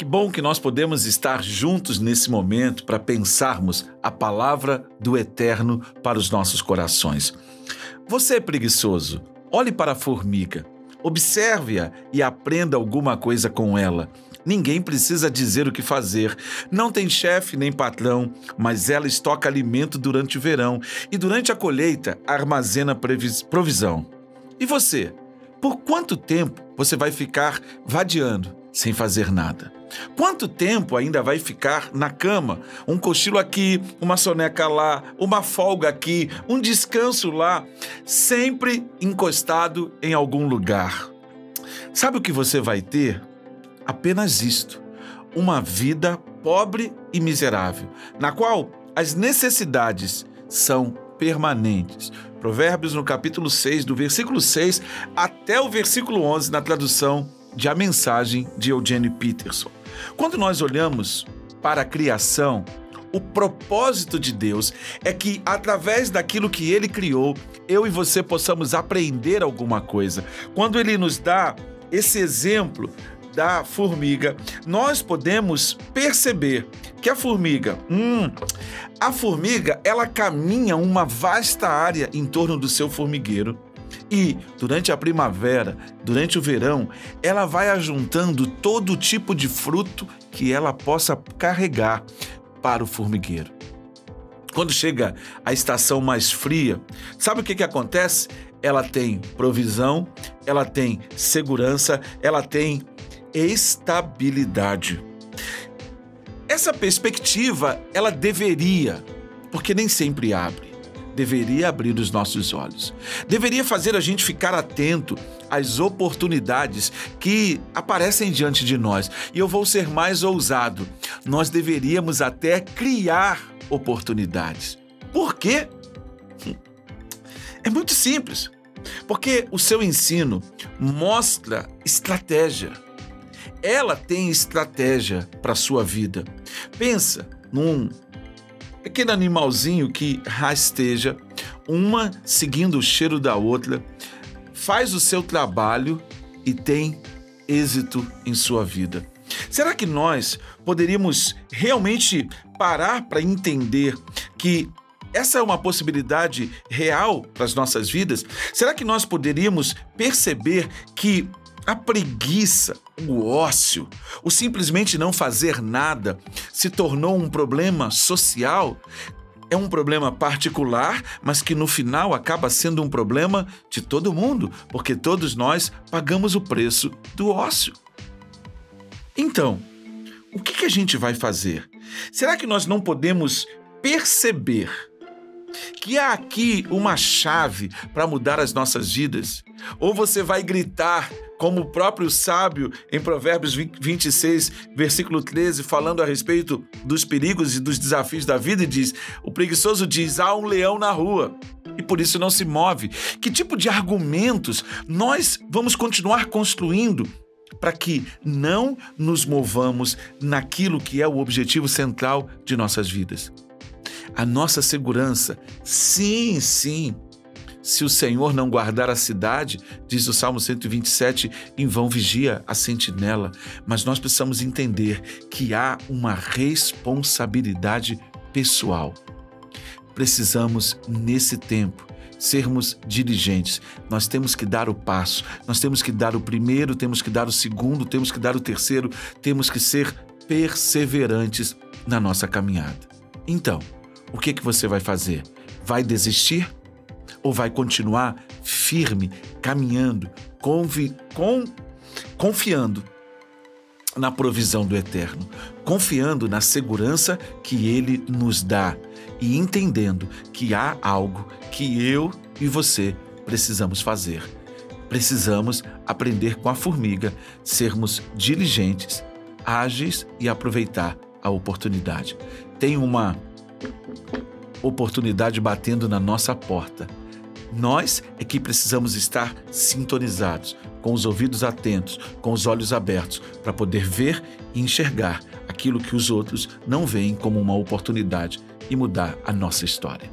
Que bom que nós podemos estar juntos nesse momento para pensarmos a palavra do Eterno para os nossos corações. Você é preguiçoso? Olhe para a formiga, observe-a e aprenda alguma coisa com ela. Ninguém precisa dizer o que fazer. Não tem chefe nem patrão, mas ela estoca alimento durante o verão e durante a colheita armazena provisão. E você? Por quanto tempo você vai ficar vadiando sem fazer nada? Quanto tempo ainda vai ficar na cama? Um cochilo aqui, uma soneca lá, uma folga aqui, um descanso lá, sempre encostado em algum lugar. Sabe o que você vai ter? Apenas isto: uma vida pobre e miserável, na qual as necessidades são permanentes. Provérbios no capítulo 6, do versículo 6 até o versículo 11, na tradução de A Mensagem de Eugênio Peterson. Quando nós olhamos para a criação, o propósito de Deus é que, através daquilo que Ele criou, eu e você possamos aprender alguma coisa. Quando Ele nos dá esse exemplo da formiga, nós podemos perceber que a formiga, hum, a formiga, ela caminha uma vasta área em torno do seu formigueiro e, durante a primavera, durante o verão, ela vai ajuntando todo tipo de fruto que ela possa carregar para o formigueiro. Quando chega a estação mais fria, sabe o que, que acontece? Ela tem provisão, ela tem segurança, ela tem estabilidade. Essa perspectiva, ela deveria, porque nem sempre abre deveria abrir os nossos olhos. Deveria fazer a gente ficar atento às oportunidades que aparecem diante de nós. E eu vou ser mais ousado. Nós deveríamos até criar oportunidades. Por quê? É muito simples. Porque o seu ensino mostra estratégia. Ela tem estratégia para a sua vida. Pensa num Pequeno animalzinho que rasteja, uma seguindo o cheiro da outra, faz o seu trabalho e tem êxito em sua vida. Será que nós poderíamos realmente parar para entender que essa é uma possibilidade real para as nossas vidas? Será que nós poderíamos perceber que a preguiça, o ócio, o simplesmente não fazer nada se tornou um problema social. É um problema particular, mas que no final acaba sendo um problema de todo mundo, porque todos nós pagamos o preço do ócio. Então, o que, a gente vai fazer? Será que nós não podemos perceber que há aqui uma chave para mudar as nossas vidas? Ou você vai gritar como o próprio sábio em Provérbios 26, versículo 13, falando a respeito dos perigos e dos desafios da vida, e diz: O preguiçoso diz: há um leão na rua. E por isso não se move. Que tipo de argumentos nós vamos continuar construindo para que não nos movamos naquilo que é o objetivo central de nossas vidas? A nossa segurança, sim, sim, se o Senhor não guardar a cidade, diz o Salmo 127, em vão vigia a sentinela. Mas nós precisamos entender que há uma responsabilidade pessoal. Precisamos, nesse tempo, sermos dirigentes. Nós temos que dar o passo, nós temos que dar o primeiro, temos que dar o segundo, temos que dar o terceiro, temos que ser perseverantes na nossa caminhada. Então, o que, que você vai fazer? Vai desistir? ou vai continuar firme, caminhando, convi, com, confiando na provisão do Eterno, confiando na segurança que Ele nos dá e entendendo que há algo que eu e você precisamos fazer. Precisamos aprender com a formiga, sermos diligentes, ágeis e aproveitar a oportunidade. Tem uma oportunidade batendo na nossa porta nós é que precisamos estar sintonizados, com os ouvidos atentos, com os olhos abertos, para poder ver e enxergar aquilo que os outros não veem como uma oportunidade e mudar a nossa história.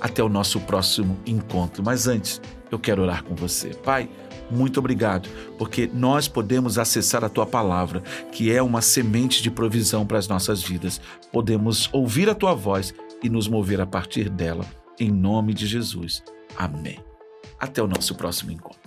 Até o nosso próximo encontro. Mas antes, eu quero orar com você. Pai, muito obrigado, porque nós podemos acessar a tua palavra, que é uma semente de provisão para as nossas vidas. Podemos ouvir a tua voz e nos mover a partir dela. Em nome de Jesus. Amém. Até o nosso próximo encontro.